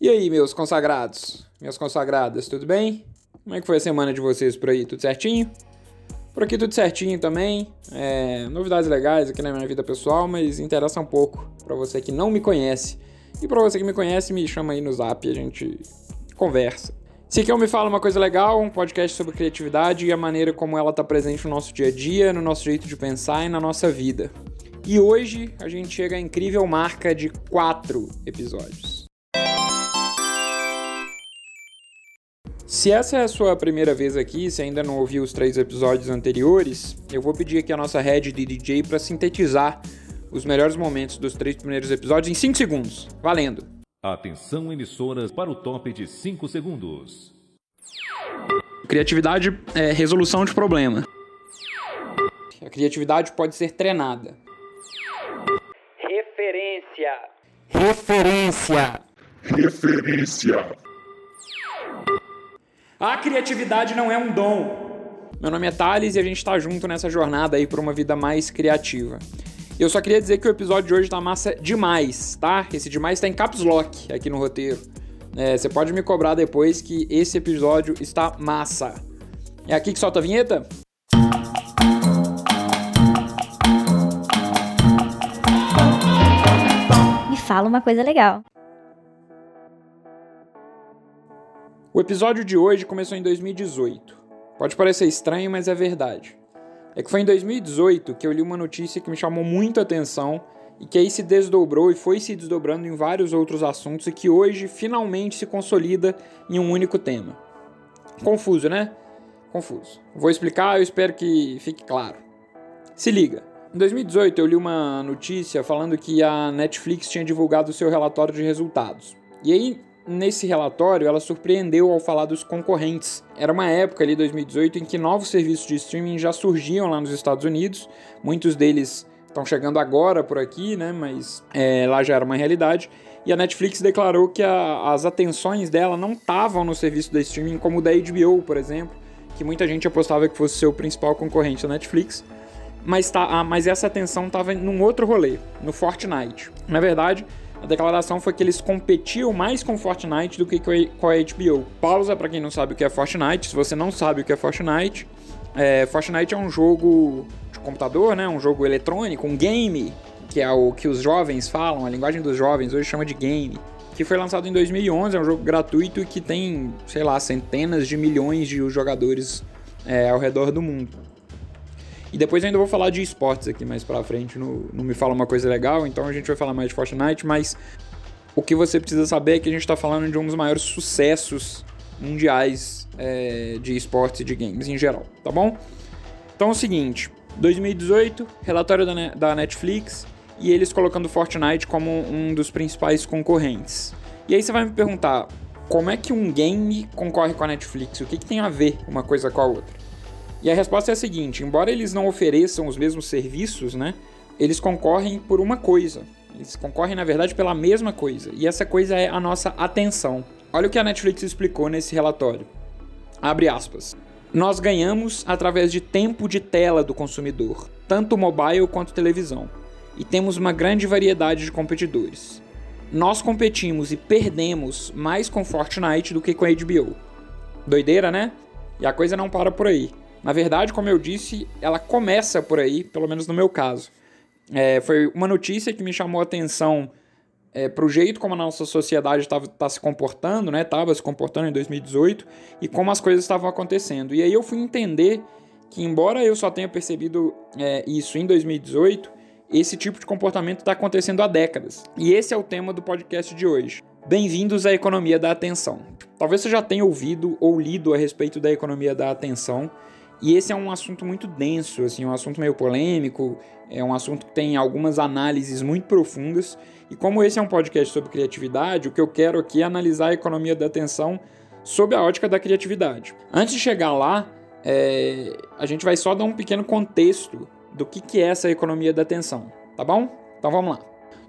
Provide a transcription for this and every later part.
E aí, meus consagrados, minhas consagradas, tudo bem? Como é que foi a semana de vocês por aí? Tudo certinho? Por aqui tudo certinho também. É, novidades legais aqui na minha vida pessoal, mas interessa um pouco para você que não me conhece. E para você que me conhece, me chama aí no zap e a gente conversa. É o Me Fala Uma Coisa Legal, um podcast sobre criatividade e a maneira como ela está presente no nosso dia a dia, no nosso jeito de pensar e na nossa vida. E hoje a gente chega à incrível marca de quatro episódios. Se essa é a sua primeira vez aqui, se ainda não ouviu os três episódios anteriores, eu vou pedir aqui a nossa head de DJ para sintetizar os melhores momentos dos três primeiros episódios em 5 segundos. Valendo! Atenção, emissoras, para o top de 5 segundos. Criatividade é resolução de problema. A criatividade pode ser treinada. Referência. Referência. Referência. A criatividade não é um dom. Meu nome é Thales e a gente está junto nessa jornada aí para uma vida mais criativa. Eu só queria dizer que o episódio de hoje tá massa demais, tá? Esse demais tá em caps lock aqui no roteiro. É, você pode me cobrar depois que esse episódio está massa. É aqui que solta a vinheta? Me fala uma coisa legal. O episódio de hoje começou em 2018. Pode parecer estranho, mas é verdade. É que foi em 2018 que eu li uma notícia que me chamou muito a atenção e que aí se desdobrou e foi se desdobrando em vários outros assuntos e que hoje finalmente se consolida em um único tema. Confuso, né? Confuso. Vou explicar, eu espero que fique claro. Se liga. Em 2018 eu li uma notícia falando que a Netflix tinha divulgado o seu relatório de resultados. E aí nesse relatório, ela surpreendeu ao falar dos concorrentes. Era uma época ali, 2018, em que novos serviços de streaming já surgiam lá nos Estados Unidos. Muitos deles estão chegando agora por aqui, né? Mas é, lá já era uma realidade. E a Netflix declarou que a, as atenções dela não estavam no serviço da streaming como o da HBO, por exemplo, que muita gente apostava que fosse seu principal concorrente da Netflix. Mas, tá, ah, mas essa atenção estava num outro rolê, no Fortnite. Na verdade, a declaração foi que eles competiam mais com Fortnite do que com a HBO. Pausa para quem não sabe o que é Fortnite. Se você não sabe o que é Fortnite, é, Fortnite é um jogo de computador, né? Um jogo eletrônico, um game, que é o que os jovens falam, a linguagem dos jovens hoje chama de game. Que foi lançado em 2011, é um jogo gratuito e que tem, sei lá, centenas de milhões de jogadores é, ao redor do mundo. E depois eu ainda vou falar de esportes aqui mais pra frente, no Me Fala Uma Coisa Legal, então a gente vai falar mais de Fortnite, mas o que você precisa saber é que a gente tá falando de um dos maiores sucessos mundiais é, de esportes e de games em geral, tá bom? Então é o seguinte, 2018, relatório da, da Netflix e eles colocando Fortnite como um dos principais concorrentes. E aí você vai me perguntar, como é que um game concorre com a Netflix? O que, que tem a ver uma coisa com a outra? E a resposta é a seguinte: embora eles não ofereçam os mesmos serviços, né, eles concorrem por uma coisa. Eles concorrem, na verdade, pela mesma coisa. E essa coisa é a nossa atenção. Olha o que a Netflix explicou nesse relatório. Abre aspas. Nós ganhamos através de tempo de tela do consumidor, tanto mobile quanto televisão, e temos uma grande variedade de competidores. Nós competimos e perdemos mais com Fortnite do que com a HBO. Doideira, né? E a coisa não para por aí. Na verdade, como eu disse, ela começa por aí, pelo menos no meu caso. É, foi uma notícia que me chamou a atenção é, para o jeito como a nossa sociedade estava tá se comportando, né? Estava se comportando em 2018 e como as coisas estavam acontecendo. E aí eu fui entender que, embora eu só tenha percebido é, isso em 2018, esse tipo de comportamento está acontecendo há décadas. E esse é o tema do podcast de hoje. Bem-vindos à economia da atenção. Talvez você já tenha ouvido ou lido a respeito da economia da atenção. E esse é um assunto muito denso, assim, um assunto meio polêmico, é um assunto que tem algumas análises muito profundas. E como esse é um podcast sobre criatividade, o que eu quero aqui é analisar a economia da atenção sob a ótica da criatividade. Antes de chegar lá, é, a gente vai só dar um pequeno contexto do que, que é essa economia da atenção, tá bom? Então vamos lá.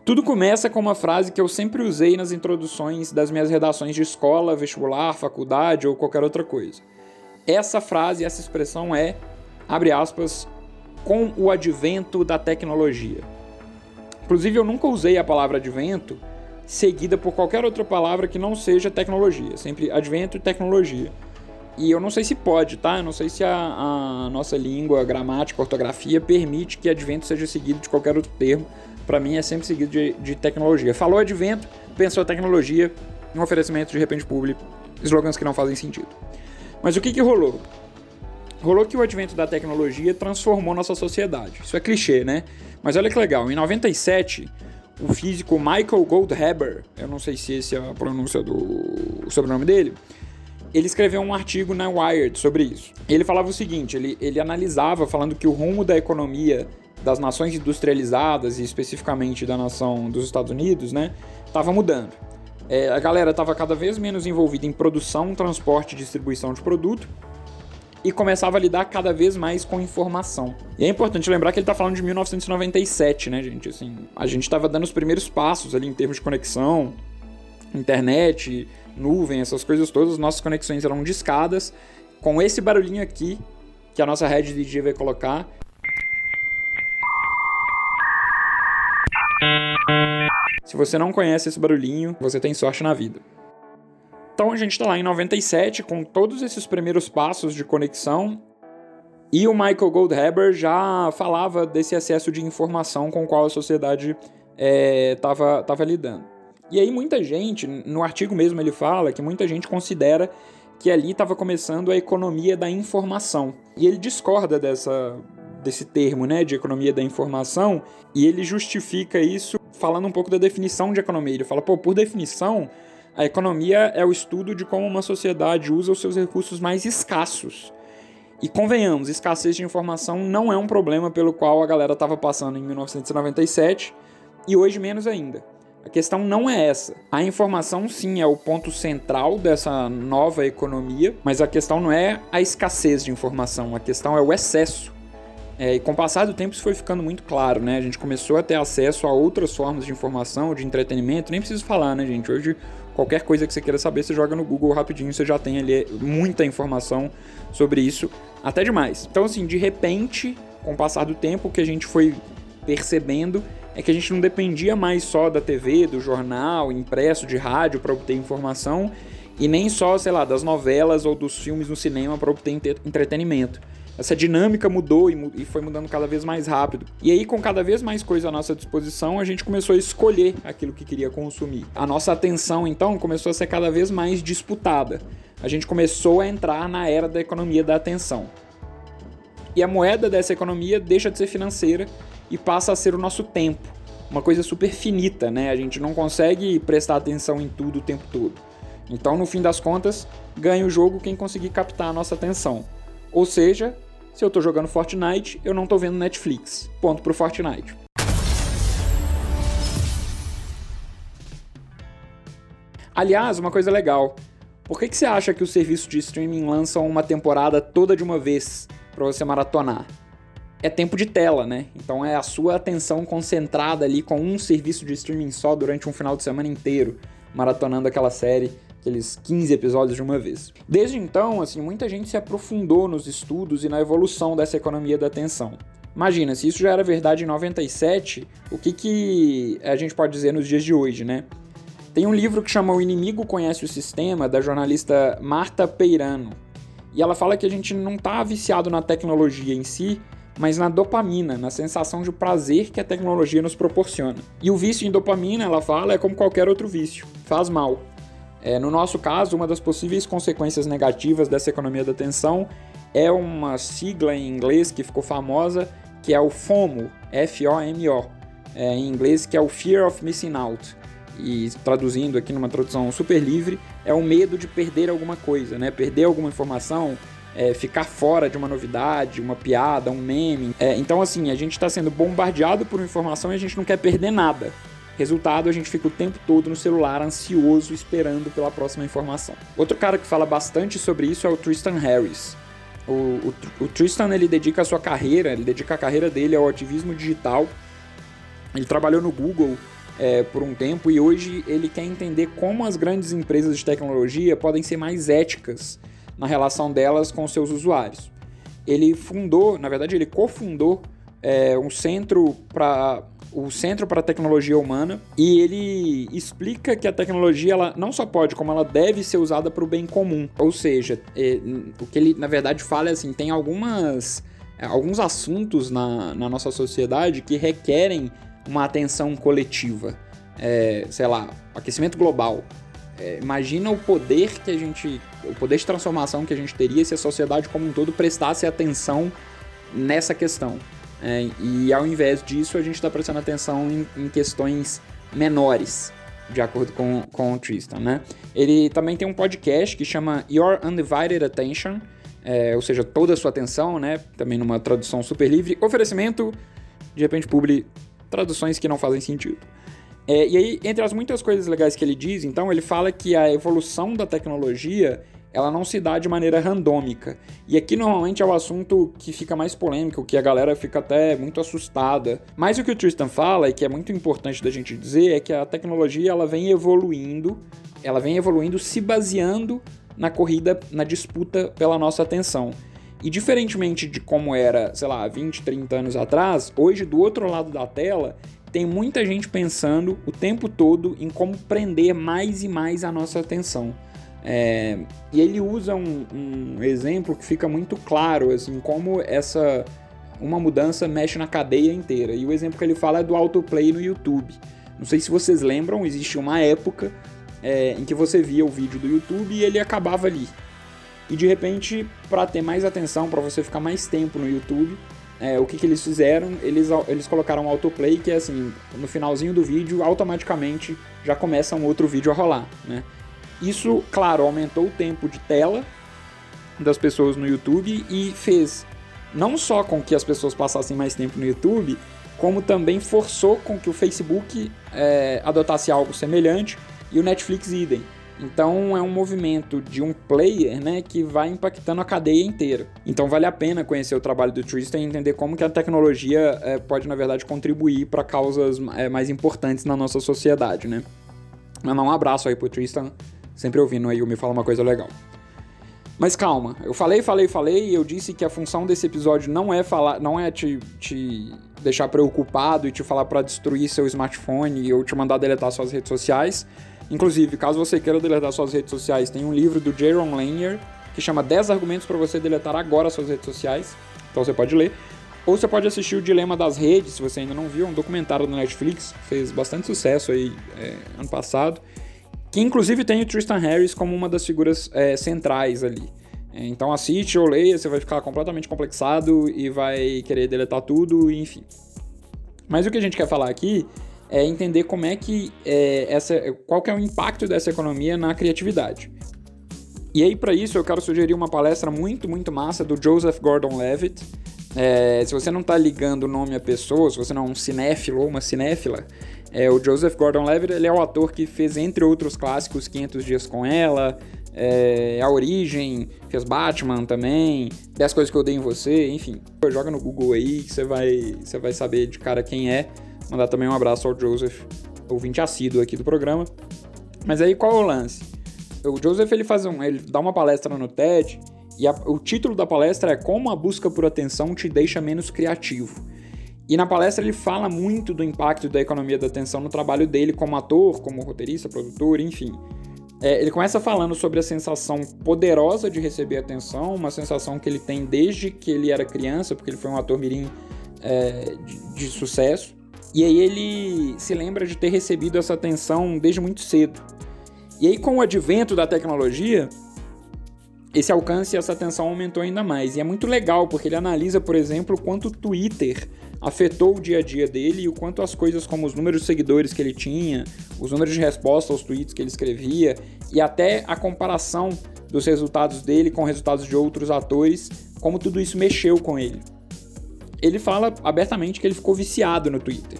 Tudo começa com uma frase que eu sempre usei nas introduções das minhas redações de escola, vestibular, faculdade ou qualquer outra coisa. Essa frase, essa expressão é, abre aspas, com o advento da tecnologia. Inclusive, eu nunca usei a palavra advento seguida por qualquer outra palavra que não seja tecnologia. Sempre advento e tecnologia. E eu não sei se pode, tá? Eu não sei se a, a nossa língua, a gramática, a ortografia permite que advento seja seguido de qualquer outro termo. Para mim é sempre seguido de, de, tecnologia. Falou advento, pensou tecnologia, um oferecimento de repente público, slogans que não fazem sentido. Mas o que, que rolou? Rolou que o advento da tecnologia transformou nossa sociedade. Isso é clichê, né? Mas olha que legal, em 97, o físico Michael Goldhaber, eu não sei se esse é a pronúncia do sobrenome dele, ele escreveu um artigo na Wired sobre isso. Ele falava o seguinte: ele, ele analisava, falando que o rumo da economia das nações industrializadas, e especificamente da nação dos Estados Unidos, né, estava mudando. É, a galera estava cada vez menos envolvida em produção, transporte e distribuição de produto e começava a lidar cada vez mais com informação. E é importante lembrar que ele está falando de 1997, né, gente? Assim, a gente estava dando os primeiros passos ali em termos de conexão, internet, nuvem, essas coisas todas. Nossas conexões eram discadas. Com esse barulhinho aqui, que a nossa rede DJ vai colocar. Se você não conhece esse barulhinho, você tem sorte na vida. Então a gente está lá em 97 com todos esses primeiros passos de conexão e o Michael Goldhaber já falava desse excesso de informação com o qual a sociedade estava é, tava lidando. E aí muita gente, no artigo mesmo ele fala que muita gente considera que ali estava começando a economia da informação. E ele discorda dessa, desse termo, né, de economia da informação, e ele justifica isso falando um pouco da definição de economia. Ele fala, pô, por definição, a economia é o estudo de como uma sociedade usa os seus recursos mais escassos. E convenhamos, escassez de informação não é um problema pelo qual a galera estava passando em 1997 e hoje menos ainda. A questão não é essa. A informação, sim, é o ponto central dessa nova economia, mas a questão não é a escassez de informação, a questão é o excesso. É, e com o passar do tempo isso foi ficando muito claro, né? A gente começou a ter acesso a outras formas de informação, de entretenimento, nem preciso falar, né, gente? Hoje, qualquer coisa que você queira saber, você joga no Google rapidinho, você já tem ali muita informação sobre isso, até demais. Então, assim, de repente, com o passar do tempo, o que a gente foi percebendo é que a gente não dependia mais só da TV, do jornal, impresso, de rádio para obter informação e nem só, sei lá, das novelas ou dos filmes no cinema para obter entretenimento. Essa dinâmica mudou e foi mudando cada vez mais rápido. E aí, com cada vez mais coisa à nossa disposição, a gente começou a escolher aquilo que queria consumir. A nossa atenção, então, começou a ser cada vez mais disputada. A gente começou a entrar na era da economia da atenção. E a moeda dessa economia deixa de ser financeira e passa a ser o nosso tempo. Uma coisa super finita, né? A gente não consegue prestar atenção em tudo o tempo todo. Então, no fim das contas, ganha o jogo quem conseguir captar a nossa atenção. Ou seja, se eu tô jogando Fortnite, eu não tô vendo Netflix. Ponto pro Fortnite. Aliás, uma coisa legal. Por que, que você acha que o serviço de streaming lançam uma temporada toda de uma vez para você maratonar? é tempo de tela, né? Então é a sua atenção concentrada ali com um serviço de streaming só durante um final de semana inteiro, maratonando aquela série, aqueles 15 episódios de uma vez. Desde então, assim, muita gente se aprofundou nos estudos e na evolução dessa economia da atenção. Imagina, se isso já era verdade em 97, o que, que a gente pode dizer nos dias de hoje, né? Tem um livro que chama O Inimigo Conhece o Sistema, da jornalista Marta Peirano. E ela fala que a gente não está viciado na tecnologia em si, mas na dopamina, na sensação de prazer que a tecnologia nos proporciona. E o vício em dopamina, ela fala, é como qualquer outro vício, faz mal. É, no nosso caso, uma das possíveis consequências negativas dessa economia da atenção é uma sigla em inglês que ficou famosa, que é o FOMO, F-O-M-O, é, em inglês, que é o Fear of Missing Out. E traduzindo aqui numa tradução super livre, é o medo de perder alguma coisa, né? Perder alguma informação, é, ficar fora de uma novidade, uma piada, um meme. É, então, assim, a gente está sendo bombardeado por informação e a gente não quer perder nada. Resultado, a gente fica o tempo todo no celular ansioso esperando pela próxima informação. Outro cara que fala bastante sobre isso é o Tristan Harris. O, o, o Tristan ele dedica a sua carreira, ele dedica a carreira dele ao ativismo digital. Ele trabalhou no Google é, por um tempo e hoje ele quer entender como as grandes empresas de tecnologia podem ser mais éticas na relação delas com seus usuários. Ele fundou, na verdade, ele cofundou é um centro para o Centro para a Tecnologia Humana, e ele explica que a tecnologia ela não só pode, como ela deve ser usada para o bem comum. Ou seja, é, o que ele na verdade fala é assim, tem algumas alguns assuntos na, na nossa sociedade que requerem uma atenção coletiva. É, sei lá, aquecimento global. É, imagina o poder que a gente. o poder de transformação que a gente teria se a sociedade como um todo prestasse atenção nessa questão. É, e ao invés disso, a gente está prestando atenção em, em, questões menores, de acordo com, com o Tristan, né? Ele também tem um podcast que chama Your Undivided Attention, é, ou seja, toda a sua atenção, né? Também numa tradução super livre. Oferecimento, de repente, publi traduções que não fazem sentido. É, e aí, entre as muitas coisas legais que ele diz, então, ele fala que a evolução da tecnologia ela não se dá de maneira randômica. E aqui normalmente é o assunto que fica mais polêmico, que a galera fica até muito assustada. Mas o que o Tristan fala, e que é muito importante da gente dizer, é que a tecnologia ela vem evoluindo, ela vem evoluindo se baseando na corrida, na disputa pela nossa atenção. E diferentemente de como era, sei lá, 20, 30 anos atrás, hoje do outro lado da tela tem muita gente pensando o tempo todo em como prender mais e mais a nossa atenção. É, e ele usa um, um, exemplo que fica muito claro, assim, como essa uma mudança mexe na cadeia inteira. E o exemplo que ele fala é do autoplay no YouTube. Não sei se vocês lembram, existe uma época é, em que você via o vídeo do YouTube e ele acabava ali. E de repente, para ter mais atenção, para você ficar mais tempo no YouTube, é, o que, que eles fizeram? Eles, eles colocaram um autoplay que é assim, no finalzinho do vídeo, automaticamente já começa um outro vídeo a rolar, né? Isso, claro, aumentou o tempo de tela das pessoas no YouTube e fez não só com que as pessoas passassem mais tempo no YouTube, como também forçou com que o Facebook é, adotasse algo semelhante e o Netflix idem. Então é um movimento de um player né, que vai impactando a cadeia inteira. Então vale a pena conhecer o trabalho do Tristan e entender como que a tecnologia é, pode, na verdade, contribuir para causas é, mais importantes na nossa sociedade. Né? Mandar um abraço aí pro Tristan Sempre ouvindo aí o Me Fala Uma Coisa Legal. Mas calma, eu falei, falei, falei e eu disse que a função desse episódio não é falar, não é te, te deixar preocupado e te falar para destruir seu smartphone ou te mandar deletar suas redes sociais. Inclusive, caso você queira deletar suas redes sociais, tem um livro do Jaron Lanier que chama 10 argumentos para você deletar agora suas redes sociais. Então você pode ler. Ou você pode assistir o Dilema das Redes, se você ainda não viu, é um documentário do Netflix, fez bastante sucesso aí é, ano passado que inclusive tem o Tristan Harris como uma das figuras é, centrais ali. É, então assiste ou leia, você vai ficar completamente complexado e vai querer deletar tudo, enfim. Mas o que a gente quer falar aqui é entender como é que é, essa, qual que é o impacto dessa economia na criatividade. E aí para isso eu quero sugerir uma palestra muito muito massa do Joseph Gordon-Levitt. É, se você não está ligando o nome à pessoa, se você não é um cinéfilo ou uma cinéfila, é, o Joseph Gordon-Levitt ele é o ator que fez, entre outros clássicos, 500 Dias com Ela, é, A Origem, fez Batman também, 10 Coisas que Eu Dei em Você, enfim. Joga no Google aí que você vai, você vai saber de cara quem é. Mandar também um abraço ao Joseph, ouvinte assíduo aqui do programa. Mas aí qual é o lance? O Joseph ele faz um, ele dá uma palestra no TED e a, o título da palestra é Como a busca por atenção te deixa menos criativo. E na palestra ele fala muito do impacto da economia da atenção no trabalho dele como ator, como roteirista, produtor, enfim. É, ele começa falando sobre a sensação poderosa de receber atenção, uma sensação que ele tem desde que ele era criança, porque ele foi um ator mirim é, de, de sucesso. E aí ele se lembra de ter recebido essa atenção desde muito cedo. E aí com o advento da tecnologia, esse alcance e essa atenção aumentou ainda mais. E é muito legal, porque ele analisa, por exemplo, quanto o Twitter afetou o dia a dia dele e o quanto as coisas como os números de seguidores que ele tinha, os números de resposta aos tweets que ele escrevia e até a comparação dos resultados dele com resultados de outros atores, como tudo isso mexeu com ele. Ele fala abertamente que ele ficou viciado no Twitter.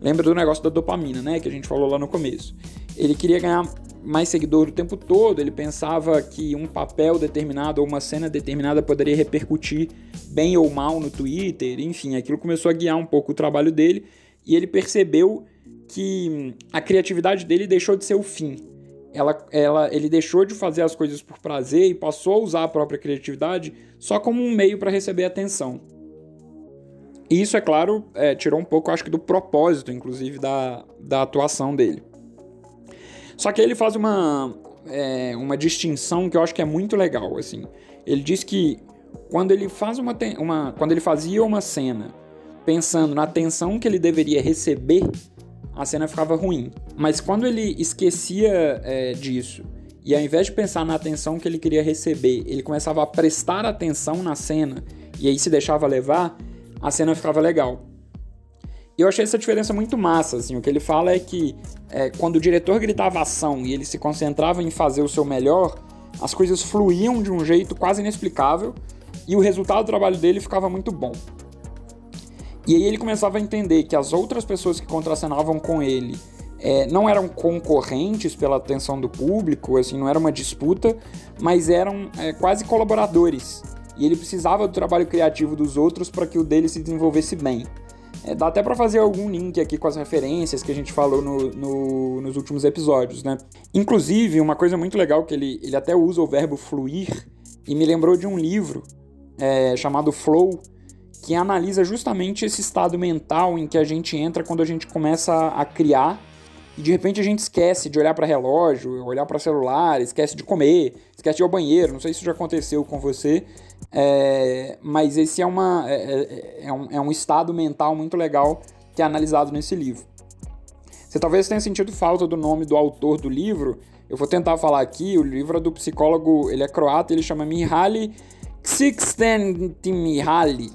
Lembra do negócio da dopamina, né, que a gente falou lá no começo. Ele queria ganhar mais seguidor o tempo todo, ele pensava que um papel determinado ou uma cena determinada poderia repercutir bem ou mal no Twitter, enfim, aquilo começou a guiar um pouco o trabalho dele e ele percebeu que a criatividade dele deixou de ser o fim. Ela, ela, ele deixou de fazer as coisas por prazer e passou a usar a própria criatividade só como um meio para receber atenção. E isso, é claro, é, tirou um pouco, acho que, do propósito, inclusive, da, da atuação dele. Só que ele faz uma, é, uma distinção que eu acho que é muito legal. Assim, ele diz que quando ele faz uma, uma quando ele fazia uma cena pensando na atenção que ele deveria receber, a cena ficava ruim. Mas quando ele esquecia é, disso e ao invés de pensar na atenção que ele queria receber, ele começava a prestar atenção na cena e aí se deixava levar, a cena ficava legal. E eu achei essa diferença muito massa, assim, o que ele fala é que é, quando o diretor gritava ação e ele se concentrava em fazer o seu melhor, as coisas fluíam de um jeito quase inexplicável e o resultado do trabalho dele ficava muito bom. E aí ele começava a entender que as outras pessoas que contracenavam com ele é, não eram concorrentes pela atenção do público, assim, não era uma disputa, mas eram é, quase colaboradores. E ele precisava do trabalho criativo dos outros para que o dele se desenvolvesse bem. É, dá até para fazer algum link aqui com as referências que a gente falou no, no, nos últimos episódios, né? Inclusive, uma coisa muito legal que ele, ele até usa o verbo fluir e me lembrou de um livro é, chamado Flow, que analisa justamente esse estado mental em que a gente entra quando a gente começa a criar e de repente a gente esquece de olhar para relógio, olhar para celular, esquece de comer, esquece de ir ao banheiro. Não sei se isso já aconteceu com você, é, mas esse é, uma, é, é, é, um, é um estado mental muito legal que é analisado nesse livro. Você talvez tenha sentido falta do nome do autor do livro. Eu vou tentar falar aqui. O livro é do psicólogo, ele é croata, ele chama Mihaly Csikszentmihalyi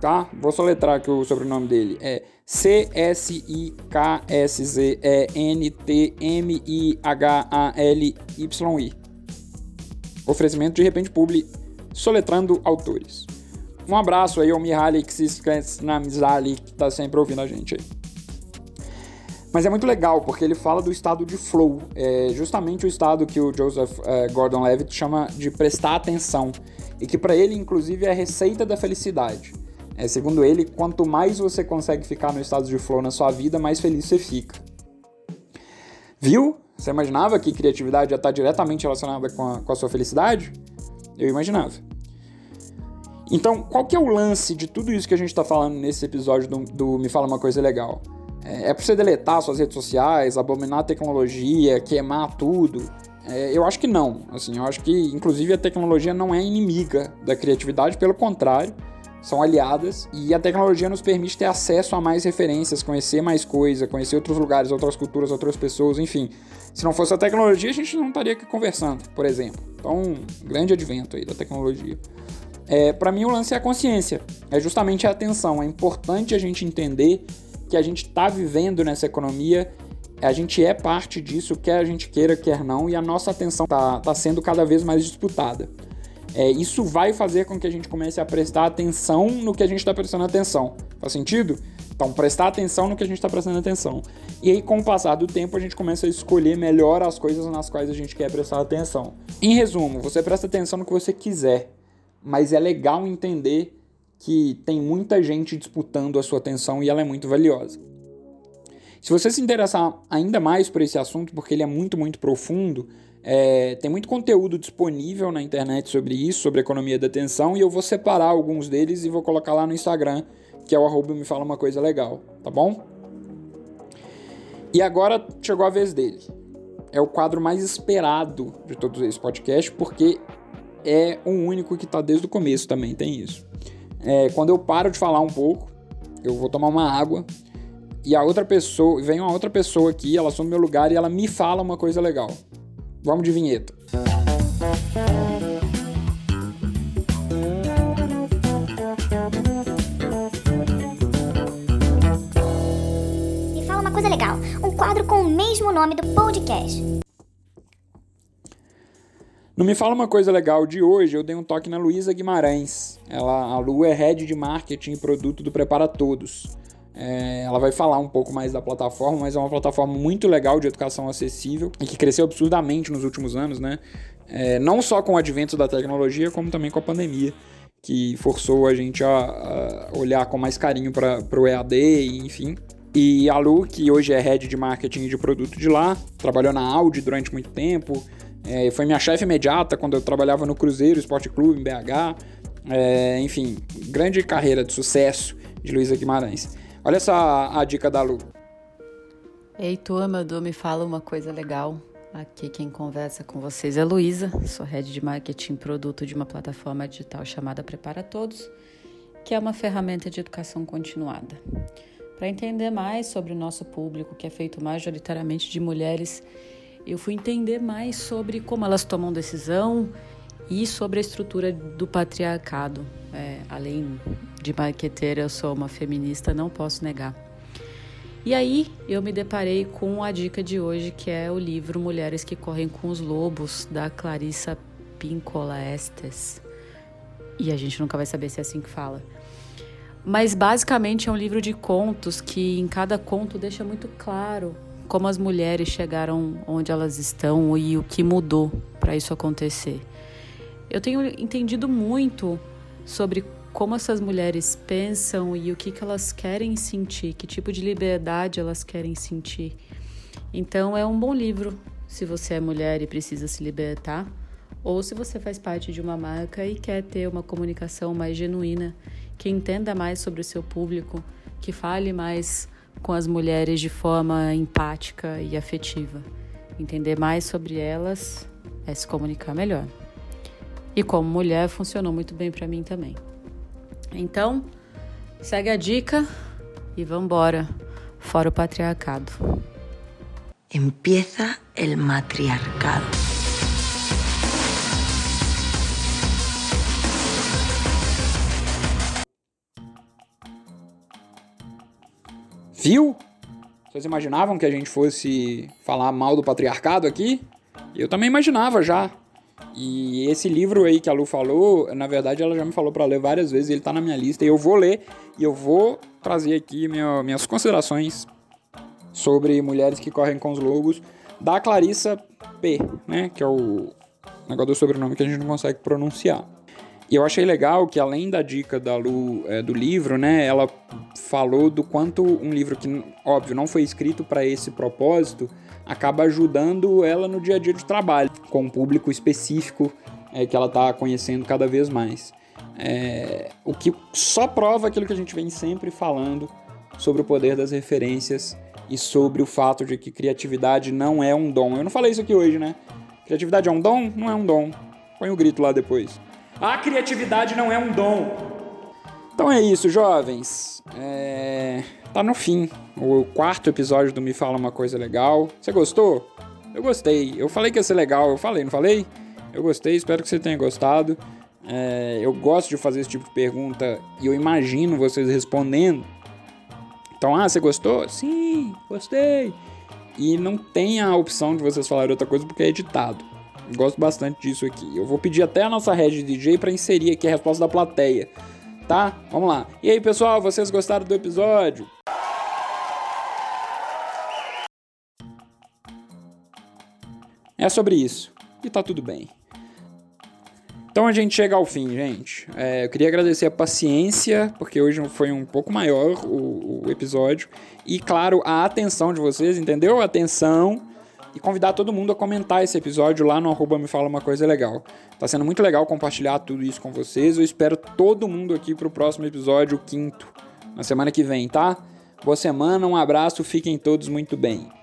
tá? Vou soletrar aqui o sobrenome dele. É C-S-I-K-S-Z-E-N-T-M-I-H-A-L-Y-I. Oferecimento de repente publi soletrando autores. Um abraço aí ao Mihaly Csikszentmihalyi que está sempre ouvindo a gente aí. Mas é muito legal, porque ele fala do estado de flow, é justamente o estado que o Joseph uh, Gordon-Levitt chama de prestar atenção, e que para ele, inclusive, é a receita da felicidade. É, segundo ele, quanto mais você consegue ficar no estado de flow na sua vida, mais feliz você fica. Viu? Você imaginava que criatividade ia estar diretamente relacionada com a, com a sua felicidade? Eu imaginava. Então, qual que é o lance de tudo isso que a gente está falando nesse episódio do, do, Me Fala Uma Coisa Legal? É, é pra você deletar suas redes sociais, abominar a tecnologia, queimar tudo? É, eu acho que não. Assim, eu acho que, inclusive, a tecnologia não é inimiga da criatividade, pelo contrário são aliadas e a tecnologia nos permite ter acesso a mais referências, conhecer mais coisa, conhecer outros lugares, outras culturas, outras pessoas, enfim. Se não fosse a tecnologia, a gente não estaria aqui conversando, por exemplo. Então, um grande advento aí da tecnologia. É, para mim, o lance é a consciência, é justamente a atenção. É importante a gente entender que a gente está vivendo nessa economia, a gente é parte disso, quer a gente queira, quer não, e a nossa atenção está tá sendo cada vez mais disputada. É, isso vai fazer com que a gente comece a prestar atenção no que a gente está prestando atenção. Faz sentido? Então, prestar atenção no que a gente está prestando atenção. E aí, com o passar do tempo, a gente começa a escolher melhor as coisas nas quais a gente quer prestar atenção. Em resumo, você presta atenção no que você quiser, mas é legal entender que tem muita gente disputando a sua atenção e ela é muito valiosa. Se você se interessar ainda mais por esse assunto, porque ele é muito, muito profundo, é, tem muito conteúdo disponível na internet sobre isso, sobre economia da atenção, e eu vou separar alguns deles e vou colocar lá no Instagram, que é o arroba me fala uma coisa legal, tá bom? E agora chegou a vez dele. É o quadro mais esperado de todos esses podcasts, porque é o único que tá desde o começo também, tem isso. É, quando eu paro de falar um pouco, eu vou tomar uma água, e a outra pessoa, vem uma outra pessoa aqui, ela assume meu lugar e ela me fala uma coisa legal. Vamos de vinheta. Me fala uma coisa legal. Um quadro com o mesmo nome do podcast. No Me Fala Uma Coisa Legal de hoje, eu dei um toque na Luísa Guimarães. Ela, a Lu é head de marketing e produto do Prepara Todos. É, ela vai falar um pouco mais da plataforma, mas é uma plataforma muito legal de educação acessível e que cresceu absurdamente nos últimos anos, né? É, não só com o advento da tecnologia, como também com a pandemia, que forçou a gente a, a olhar com mais carinho para o EAD, enfim. E a Lu, que hoje é head de marketing de produto de lá, trabalhou na Audi durante muito tempo, é, foi minha chefe imediata quando eu trabalhava no Cruzeiro Esporte Clube, em BH. É, enfim, grande carreira de sucesso de Luísa Guimarães. Olha só a dica da Lu. Ei, turma do Me Fala Uma Coisa Legal. Aqui quem conversa com vocês é Luísa, sou head de marketing produto de uma plataforma digital chamada Prepara Todos, que é uma ferramenta de educação continuada. Para entender mais sobre o nosso público, que é feito majoritariamente de mulheres, eu fui entender mais sobre como elas tomam decisão e sobre a estrutura do patriarcado. É, além de marqueteira, eu sou uma feminista, não posso negar. E aí eu me deparei com a dica de hoje, que é o livro Mulheres que Correm com os Lobos, da Clarissa Pincola Estes. E a gente nunca vai saber se é assim que fala. Mas basicamente é um livro de contos que em cada conto deixa muito claro como as mulheres chegaram onde elas estão e o que mudou para isso acontecer. Eu tenho entendido muito sobre como essas mulheres pensam e o que, que elas querem sentir, que tipo de liberdade elas querem sentir. Então é um bom livro se você é mulher e precisa se libertar, ou se você faz parte de uma marca e quer ter uma comunicação mais genuína, que entenda mais sobre o seu público, que fale mais com as mulheres de forma empática e afetiva. Entender mais sobre elas é se comunicar melhor. E como mulher funcionou muito bem para mim também. Então, segue a dica e vamos embora. Fora o patriarcado. Empieza el matriarcado. Viu? Vocês imaginavam que a gente fosse falar mal do patriarcado aqui? Eu também imaginava já. E esse livro aí que a Lu falou, na verdade ela já me falou para ler várias vezes, ele tá na minha lista e eu vou ler e eu vou trazer aqui minha, minhas considerações sobre mulheres que correm com os lobos da Clarissa P, né, que é o negócio do sobrenome que a gente não consegue pronunciar. E eu achei legal que além da dica da Lu é, do livro, né, ela falou do quanto um livro que, óbvio, não foi escrito para esse propósito, acaba ajudando ela no dia a dia de trabalho, com um público específico é, que ela está conhecendo cada vez mais. É, o que só prova aquilo que a gente vem sempre falando sobre o poder das referências e sobre o fato de que criatividade não é um dom. Eu não falei isso aqui hoje, né? Criatividade é um dom? Não é um dom. Põe o um grito lá depois. A criatividade não é um dom. Então é isso, jovens. É tá no fim. O quarto episódio do Me Fala Uma Coisa Legal. Você gostou? Eu gostei. Eu falei que ia ser legal, eu falei, não falei? Eu gostei, espero que você tenha gostado. É, eu gosto de fazer esse tipo de pergunta e eu imagino vocês respondendo. Então, ah, você gostou? Sim, gostei. E não tem a opção de vocês falarem outra coisa porque é editado. Gosto bastante disso aqui. Eu vou pedir até a nossa rede DJ para inserir aqui a resposta da plateia tá? Vamos lá. E aí, pessoal, vocês gostaram do episódio? É sobre isso. E tá tudo bem. Então a gente chega ao fim, gente. É, eu queria agradecer a paciência, porque hoje foi um pouco maior o, o episódio. E, claro, a atenção de vocês, entendeu? Atenção e convidar todo mundo a comentar esse episódio lá no arroba me fala uma coisa legal. Tá sendo muito legal compartilhar tudo isso com vocês. Eu espero todo mundo aqui pro próximo episódio, o quinto, na semana que vem, tá? Boa semana, um abraço, fiquem todos muito bem.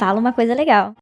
Fala uma coisa legal.